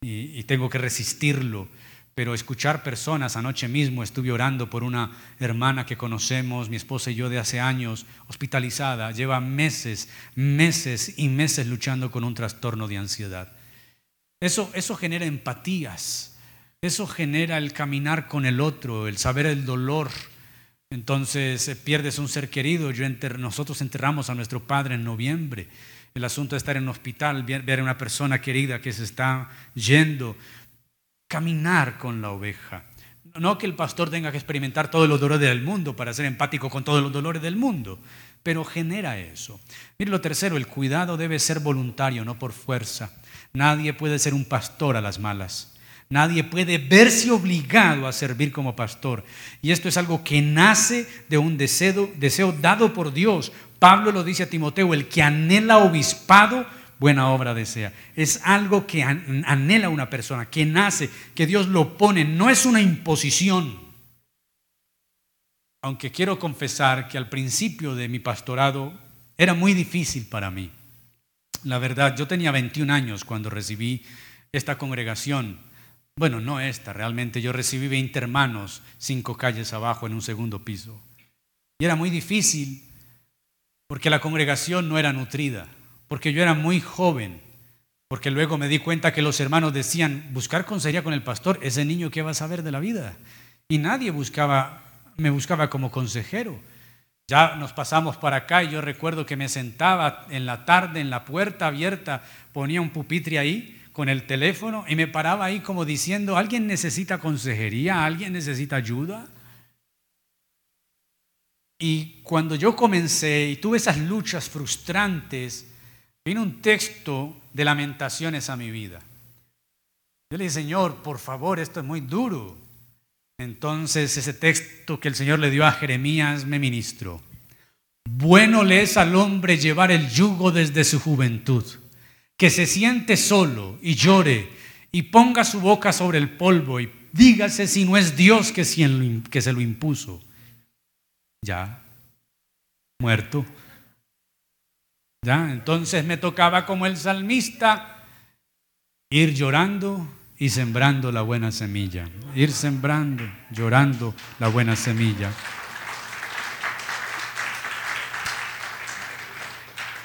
y, tengo que resistirlo. Pero escuchar personas, anoche mismo estuve orando por una hermana que conocemos, mi esposa y yo de hace años, hospitalizada, lleva meses, meses y meses luchando con un trastorno de ansiedad. Eso, eso genera empatías, eso genera el caminar con el otro, el saber el dolor, entonces eh, pierdes un ser querido. Yo nosotros enterramos a nuestro padre en noviembre. El asunto de estar en un hospital, ver a una persona querida que se está yendo, caminar con la oveja. No que el pastor tenga que experimentar todos los dolores del mundo para ser empático con todos los dolores del mundo, pero genera eso. Mire lo tercero, el cuidado debe ser voluntario, no por fuerza. Nadie puede ser un pastor a las malas. Nadie puede verse obligado a servir como pastor. Y esto es algo que nace de un deseo, dado por Dios. Pablo lo dice a Timoteo, el que anhela obispado, buena obra desea. Es algo que anhela una persona, que nace, que Dios lo pone, no es una imposición. Aunque quiero confesar que al principio de mi pastorado era muy difícil para mí. La verdad, yo tenía 21 años cuando recibí esta congregación bueno, no esta, realmente yo recibí 20 hermanos cinco calles abajo en un segundo piso. Y era muy difícil porque la congregación no era nutrida, porque yo era muy joven, porque luego me di cuenta que los hermanos decían, buscar consejería con el pastor, ese niño que va a saber de la vida. Y nadie buscaba, me buscaba como consejero. Ya nos pasamos para acá y yo recuerdo que me sentaba en la tarde en la puerta abierta, ponía un pupitre ahí con el teléfono y me paraba ahí como diciendo, ¿alguien necesita consejería? ¿Alguien necesita ayuda? Y cuando yo comencé y tuve esas luchas frustrantes, vino un texto de lamentaciones a mi vida. Yo le dije, Señor, por favor, esto es muy duro. Entonces ese texto que el Señor le dio a Jeremías me ministró. Bueno le es al hombre llevar el yugo desde su juventud que se siente solo y llore y ponga su boca sobre el polvo y dígase si no es Dios que, se lo impuso. Ya, muerto. Ya, entonces me tocaba como el salmista ir llorando y sembrando la buena semilla. Ir sembrando, llorando la buena semilla.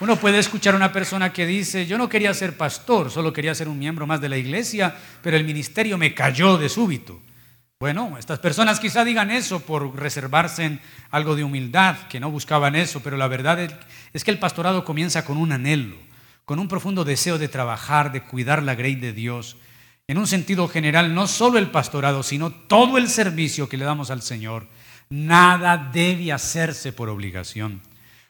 Uno puede escuchar a una persona que dice, yo no quería ser pastor, solo quería ser un miembro más de la iglesia, pero el ministerio me cayó de súbito. Bueno, estas personas quizá digan eso por reservarse algo de humildad, que no buscaban eso, pero la verdad es que el pastorado comienza con un anhelo, con un profundo deseo de trabajar, de cuidar la grey de Dios. En un sentido general, no solo el pastorado, sino todo el servicio que le damos al Señor. Nada debe hacerse por obligación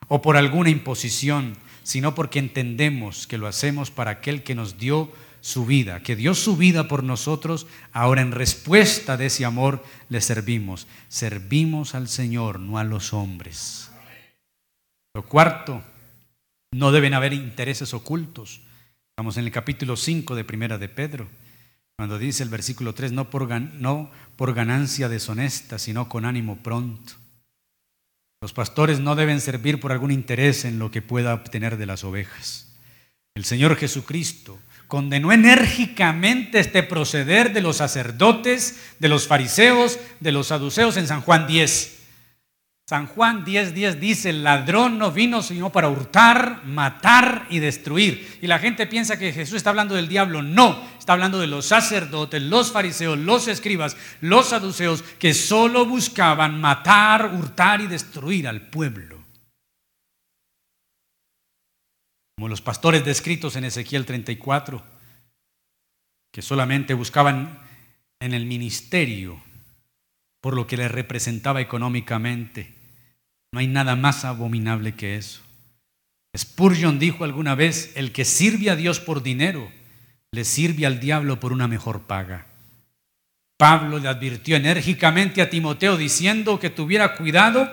o por alguna imposición, sino porque entendemos que lo hacemos para aquel que nos dio su vida, que dio su vida por nosotros, ahora en respuesta de ese amor le servimos. Servimos al Señor, no a los hombres. Lo cuarto, no deben haber intereses ocultos. Estamos en el capítulo 5 de Primera de Pedro, cuando dice el versículo 3, no por, no por ganancia deshonesta, sino con ánimo pronto Los pastores no deben servir por algún interés en lo que pueda obtener de las ovejas. El Señor Jesucristo condenó enérgicamente este proceder de los sacerdotes, de los fariseos, de los saduceos en San Juan 10. San Juan 10:10 10 dice, el ladrón no vino sino para hurtar, matar y destruir. Y la gente piensa que Jesús está hablando del diablo. No, está hablando de los sacerdotes, los fariseos, los escribas, los saduceos, que solo buscaban matar, hurtar y destruir al pueblo. Como los pastores descritos en Ezequiel 34, que solamente buscaban en el ministerio por lo que les representaba económicamente no hay nada más abominable que eso. Spurgeon dijo alguna vez, el que sirve a Dios por dinero, le sirve al diablo por una mejor paga. Pablo le advirtió enérgicamente a Timoteo diciendo que tuviera cuidado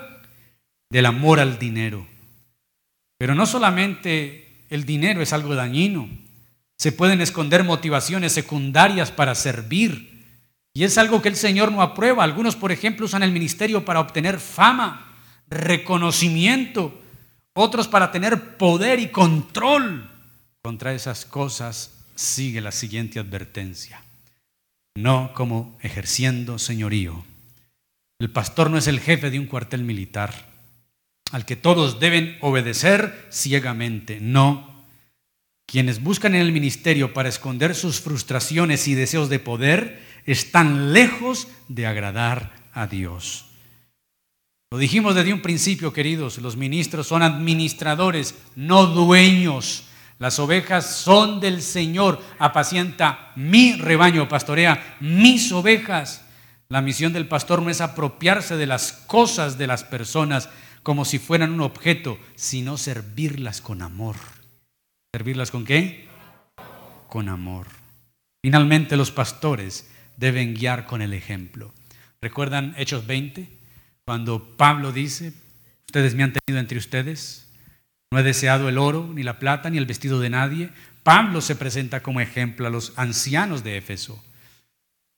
del amor al dinero. Pero no solamente el dinero es algo dañino, se pueden esconder motivaciones secundarias para servir. Y es algo que el Señor no aprueba. Algunos, por ejemplo, usan el ministerio para obtener fama reconocimiento, otros para tener poder y control. Contra esas cosas sigue la siguiente advertencia. No como ejerciendo señorío. El pastor no es el jefe de un cuartel militar al que todos deben obedecer ciegamente. No. Quienes buscan en el ministerio para esconder sus frustraciones y deseos de poder están lejos de agradar a Dios. Lo dijimos desde un principio, queridos, los ministros son administradores, no dueños. Las ovejas son del Señor, apacienta mi rebaño, pastorea mis ovejas. La misión del pastor no es apropiarse de las cosas de las personas como si fueran un objeto, sino servirlas con amor. ¿Servirlas con qué? Con amor. Finalmente los pastores deben guiar con el ejemplo. ¿Recuerdan Hechos 20? Cuando Pablo dice, ustedes me han tenido entre ustedes, no he deseado el oro, ni la plata, ni el vestido de nadie. Pablo se presenta como ejemplo a los ancianos de Éfeso.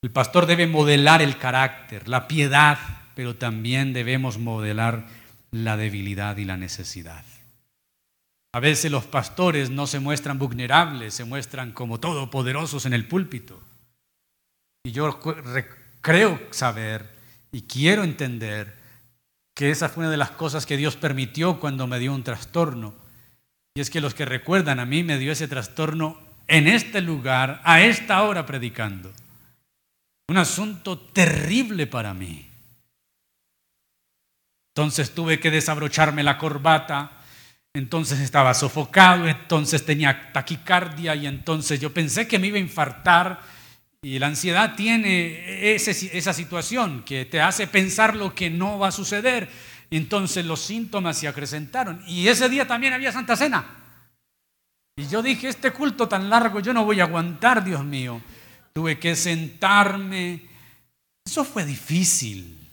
El pastor debe modelar el carácter, la piedad, pero también debemos modelar la debilidad y la necesidad. A veces los pastores no se muestran vulnerables, se muestran como todopoderosos en el púlpito. Y yo creo saber y quiero entender que esa fue una de las cosas que Dios permitió cuando me dio un trastorno. Y es que los que recuerdan a mí me dio ese trastorno en este lugar, a esta hora predicando. Un asunto terrible para mí. Entonces tuve que desabrocharme la corbata, entonces estaba sofocado, entonces tenía taquicardia y entonces yo pensé que me iba a infartar y la ansiedad tiene esa situación que te hace pensar lo que no va a suceder. Entonces los síntomas se acrecentaron. Y ese día también había Santa Cena. Y yo dije, este culto tan largo yo no voy a aguantar, Dios mío. Tuve que sentarme. Eso fue difícil.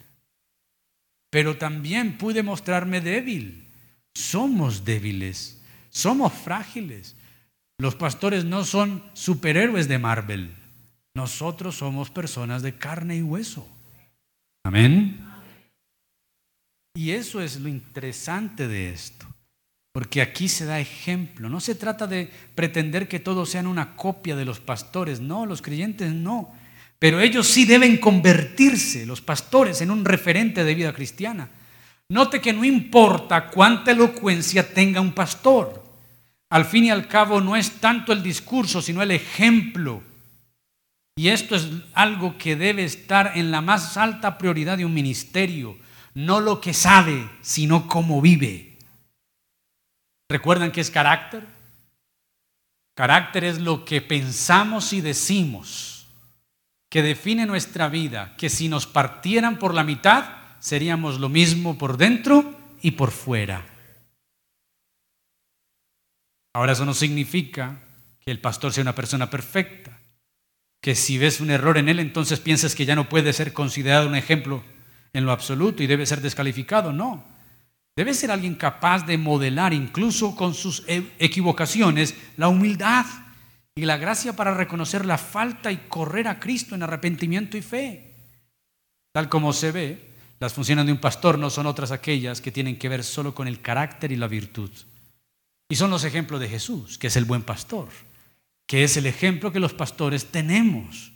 Pero también pude mostrarme débil. Somos débiles. Somos frágiles. Los pastores no son superhéroes de Marvel. Nosotros somos personas de carne y hueso. Amén. Y eso es lo interesante de esto, porque aquí se da ejemplo. No se trata de pretender que todos sean una copia de los pastores, no, los creyentes no. Pero ellos sí deben convertirse, los pastores, en un referente de vida cristiana. Note que no importa cuánta elocuencia tenga un pastor. Al fin y al cabo no es tanto el discurso, sino el ejemplo y esto es algo que debe estar en la más alta prioridad de un ministerio. No lo que sabe, sino cómo vive. ¿Recuerdan qué es carácter? Carácter es lo que pensamos y decimos, que define nuestra vida, que si nos partieran por la mitad, seríamos lo mismo por dentro y por fuera. Ahora eso no significa que el pastor sea una persona perfecta que si ves un error en él, entonces piensas que ya no puede ser considerado un ejemplo en lo absoluto y debe ser descalificado. No. Debe ser alguien capaz de modelar, incluso con sus e-, equivocaciones, la humildad y la gracia para reconocer la falta y correr a Cristo en arrepentimiento y fe. Tal como se ve, Las funciones de un pastor no son otras aquellas que tienen que ver solo con el carácter y la virtud. Y son los ejemplos de Jesús, que es el buen pastor, que es el ejemplo que los pastores tenemos.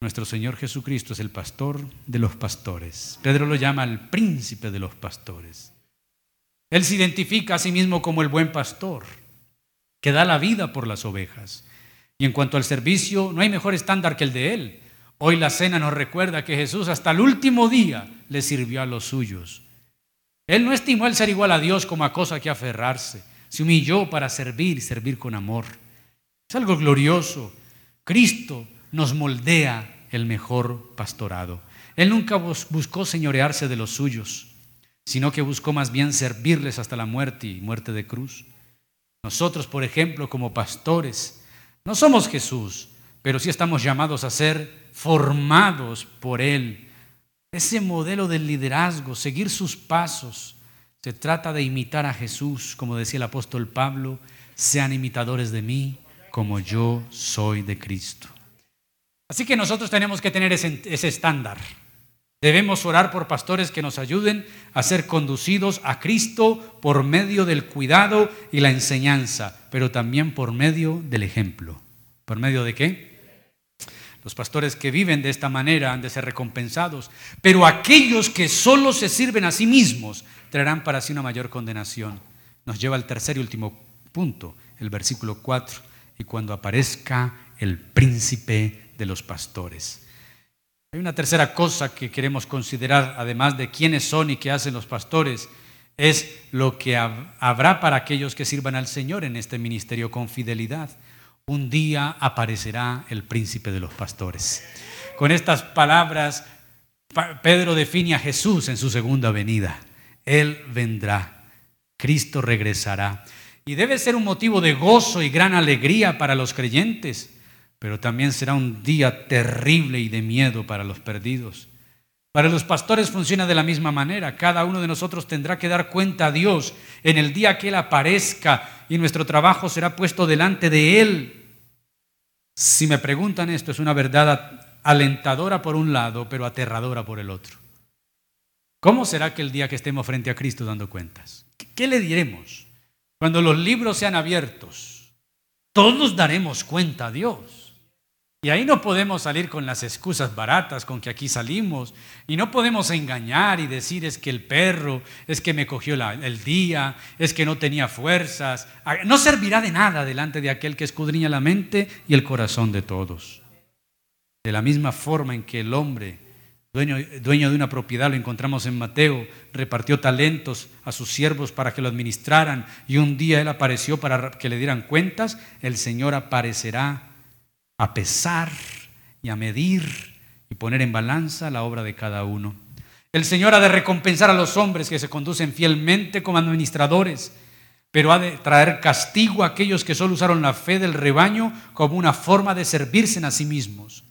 Nuestro Señor Jesucristo es el pastor de los pastores. Pedro lo llama el príncipe de los pastores. Él se identifica a sí mismo como el buen pastor, que da la vida por las ovejas. Y en cuanto al servicio, no hay mejor estándar que el de Él. Hoy la cena nos recuerda que Jesús hasta el último día le sirvió a los suyos. Él no estimó el ser igual a Dios como a cosa que aferrarse. Se humilló para servir y servir con amor. Es algo glorioso. Cristo nos moldea el mejor pastorado. Él nunca buscó señorearse de los suyos, sino que buscó más bien servirles hasta la muerte y muerte de cruz. Nosotros, por ejemplo, como pastores, no somos Jesús, pero sí estamos llamados a ser formados por Él. Ese modelo del liderazgo, seguir sus pasos, se trata de imitar a Jesús, como decía el apóstol Pablo, sean imitadores de mí como yo soy de Cristo. Así que nosotros tenemos que tener ese, estándar. Debemos orar por pastores que nos ayuden a ser conducidos a Cristo por medio del cuidado y la enseñanza, pero también por medio del ejemplo. ¿Por medio de qué? Los pastores que viven de esta manera han de ser recompensados, pero aquellos que solo se sirven a sí mismos traerán para sí una mayor condenación. Nos lleva al tercer y último punto, el versículo 4, y cuando aparezca el príncipe de los pastores. Hay una tercera cosa que queremos considerar, además de quiénes son y qué hacen los pastores, es lo que habrá para aquellos que sirvan al Señor en este ministerio con fidelidad. Un día aparecerá el príncipe de los pastores. Con estas palabras, Pedro define a Jesús en su segunda venida. Él vendrá, Cristo regresará. Y debe ser un motivo de gozo y gran alegría para los creyentes pero también será un día terrible y de miedo para los perdidos. Para los pastores funciona de la misma manera. Cada uno de nosotros tendrá que dar cuenta a Dios en el día que Él aparezca y nuestro trabajo será puesto delante de Él. Si me preguntan esto, es una verdad alentadora por un lado, pero aterradora por el otro. ¿Cómo será que el día que estemos frente a Cristo dando cuentas? ¿Qué le diremos? Cuando los libros sean abiertos, todos daremos cuenta a Dios. Y ahí no podemos salir con las excusas baratas con que aquí salimos. Y no podemos engañar y decir es que el perro, es que me cogió el día, es que no tenía fuerzas. Ah, no servirá de nada delante de aquel que escudriña la mente y el corazón de todos. De la misma forma en que el hombre, dueño, de una propiedad, lo encontramos en Mateo, repartió talentos a sus siervos para que lo administraran y un día él apareció para que le dieran cuentas, el Señor aparecerá a pesar y a medir y poner en balanza la obra de cada uno. El Señor ha de recompensar a los hombres que se conducen fielmente como administradores, pero ha de traer castigo a aquellos que solo usaron la fe del rebaño como una forma de servirse a sí mismos.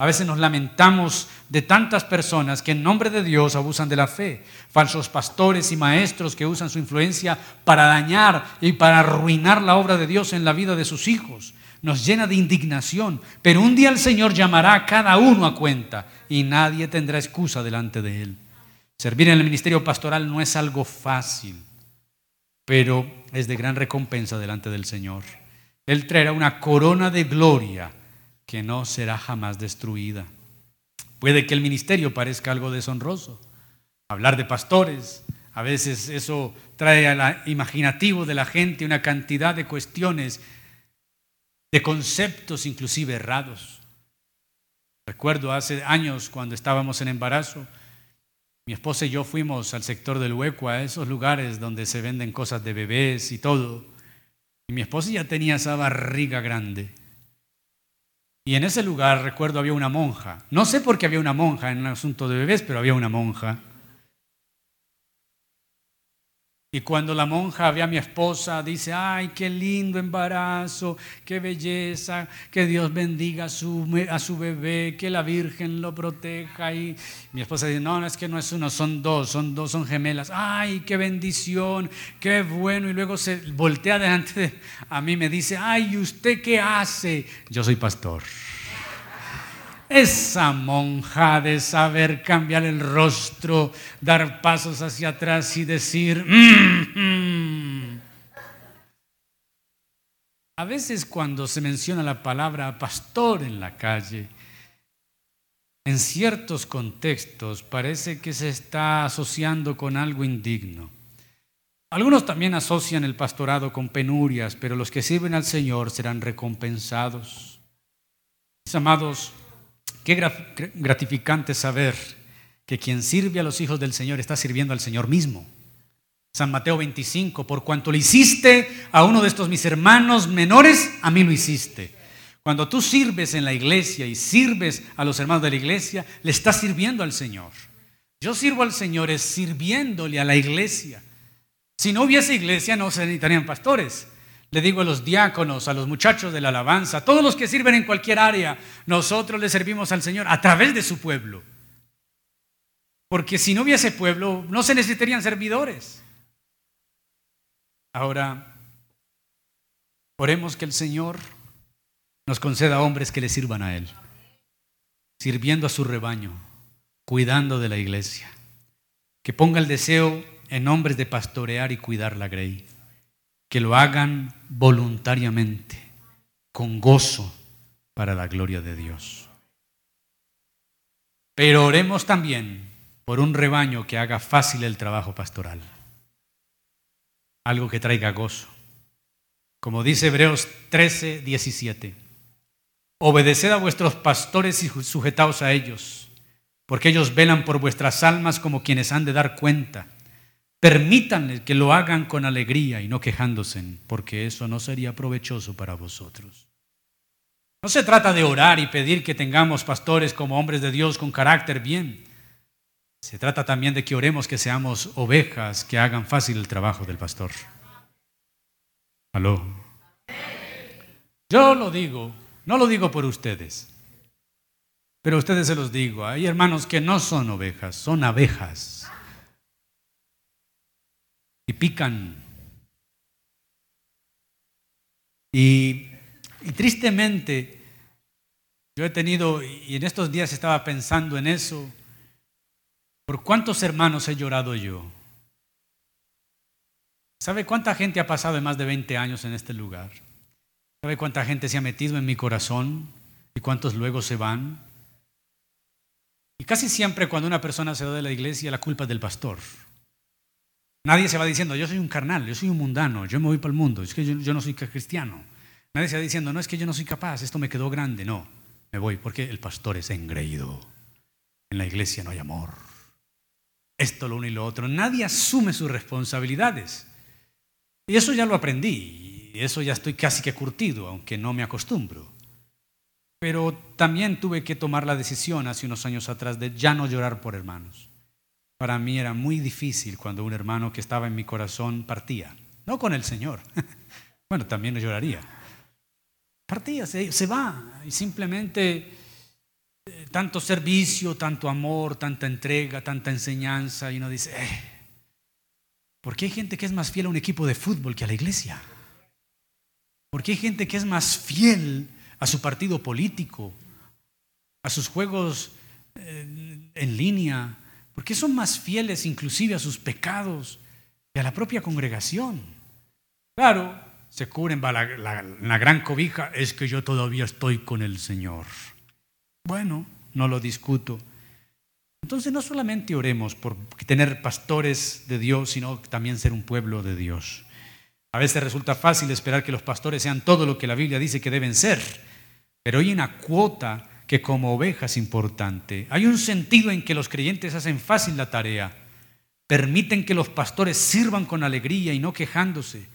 A veces nos lamentamos de tantas personas que en nombre de Dios abusan de la fe, falsos pastores y maestros que usan su influencia para dañar y para arruinar la obra de Dios en la vida de sus hijos nos llena de indignación, pero un día el Señor llamará a cada uno a cuenta y nadie tendrá excusa delante de Él. Servir en el ministerio pastoral no es algo fácil, pero es de gran recompensa delante del Señor. Él traerá una corona de gloria que no será jamás destruida. Puede que el ministerio parezca algo deshonroso. Hablar de pastores, a veces eso trae al imaginativo de la gente una cantidad de cuestiones de conceptos inclusive errados. Recuerdo hace años cuando estábamos en embarazo, mi esposa y yo fuimos al sector del hueco, a esos lugares donde se venden cosas de bebés y todo. Y mi esposa ya tenía esa barriga grande. Y en ese lugar, recuerdo, había una monja. No sé por qué había una monja en un asunto de bebés, pero había una monja. Y cuando la monja ve a mi esposa, dice, ay, qué lindo embarazo, qué belleza, que Dios bendiga a su, a su bebé, que la Virgen lo proteja. Y mi esposa dice, no, no es que no es uno, son dos, son dos, son gemelas. Ay, qué bendición, qué bueno. Y luego se voltea delante de a mí, me dice, ay, ¿y usted qué hace? Yo soy pastor. Esa monja de saber cambiar el rostro, dar pasos hacia atrás y decir, mm, mm". a veces cuando se menciona la palabra pastor en la calle, en ciertos contextos parece que se está asociando con algo indigno. Algunos también asocian el pastorado con penurias, pero los que sirven al Señor serán recompensados. Mis amados, qué gratificante saber que quien sirve a los hijos del Señor está sirviendo al Señor mismo. San Mateo 25, por cuanto le hiciste a uno de estos mis hermanos menores, a mí lo hiciste. Cuando tú sirves en la iglesia y sirves a los hermanos de la iglesia, le estás sirviendo al Señor. Yo sirvo al Señor es sirviéndole a la iglesia. Si no hubiese iglesia, no se necesitarían pastores. Le digo a los diáconos, a los muchachos de la alabanza, a todos los que sirven en cualquier área, nosotros le servimos al Señor a través de su pueblo. Porque si no hubiese pueblo, no se necesitarían servidores. Ahora, oremos que el Señor nos conceda hombres que le sirvan a Él, sirviendo a su rebaño, cuidando de la iglesia. Que ponga el deseo en hombres de pastorear y cuidar la grey. Que lo hagan voluntariamente, con gozo, para la gloria de Dios. Pero oremos también por un rebaño que haga fácil el trabajo pastoral. Algo que traiga gozo. Como dice Hebreos 13, 17. Obedeced a vuestros pastores y sujetaos a ellos, porque ellos velan por vuestras almas como quienes han de dar cuenta Permítanle que lo hagan con alegría y no quejándose, porque eso no sería provechoso para vosotros. No se trata de orar y pedir que tengamos pastores como hombres de Dios con carácter bien. Se trata también de que oremos que seamos ovejas que hagan fácil el trabajo del pastor. Aló. Yo lo digo, no lo digo por ustedes, pero a ustedes se los digo. Hay hermanos que no son ovejas, son abejas y pican. Y, tristemente, yo he tenido, y en estos días estaba pensando en eso, por cuántos hermanos he llorado yo. ¿Sabe cuánta gente ha pasado en más de 20 años en este lugar? ¿Sabe cuánta gente se ha metido en mi corazón y cuántos luego se van? Y casi siempre cuando una persona se va de la iglesia, la culpa es del pastor. Nadie se va diciendo, yo soy un carnal, yo soy un mundano, yo me voy para el mundo, es que yo, no soy cristiano. Nadie se va diciendo, no es que yo no soy capaz, esto me quedó grande. No, me voy porque el pastor es engreído. En la iglesia no hay amor. Esto, lo uno y lo otro. Nadie asume sus responsabilidades. Y eso ya lo aprendí. Y eso ya estoy casi que curtido, aunque no me acostumbro. Pero también tuve que tomar la decisión hace unos años atrás de ya no llorar por hermanos. Para mí era muy difícil cuando un hermano que estaba en mi corazón partía. No con el Señor. bueno, también lo lloraría. Partía, se, va. Y simplemente eh, tanto servicio, tanto amor, tanta entrega, tanta enseñanza. Y uno dice, eh, ¿por qué hay gente que es más fiel a un equipo de fútbol que a la iglesia? ¿Por qué hay gente que es más fiel a su partido político, a sus juegos eh, en línea? Porque son más fieles inclusive a sus pecados y a la propia congregación. Claro, se cubren la, la gran cobija, es que yo todavía estoy con el Señor. Bueno, no lo discuto. Entonces no solamente oremos por tener pastores de Dios, sino también ser un pueblo de Dios. A veces resulta fácil esperar que los pastores sean todo lo que la Biblia dice que deben ser, pero hay una cuota que como oveja es importante. Hay un sentido en que los creyentes hacen fácil la tarea, permiten que los pastores sirvan con alegría y no quejándose,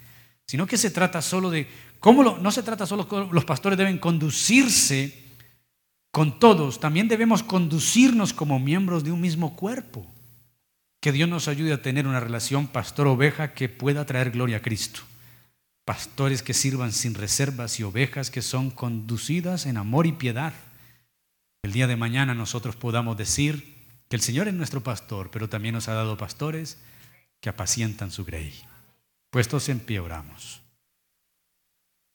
sino que se trata solo de cómo no se trata solo los pastores deben conducirse con todos, también debemos conducirnos como miembros de un mismo cuerpo. Que Dios nos ayude a tener una relación pastor-oveja que pueda traer gloria a Cristo. Pastores que sirvan sin reservas y ovejas que son conducidas en amor y piedad el día de mañana nosotros podamos decir que el Señor es nuestro pastor, pero también nos ha dado pastores que apacientan su grey. Puestos en pie oramos.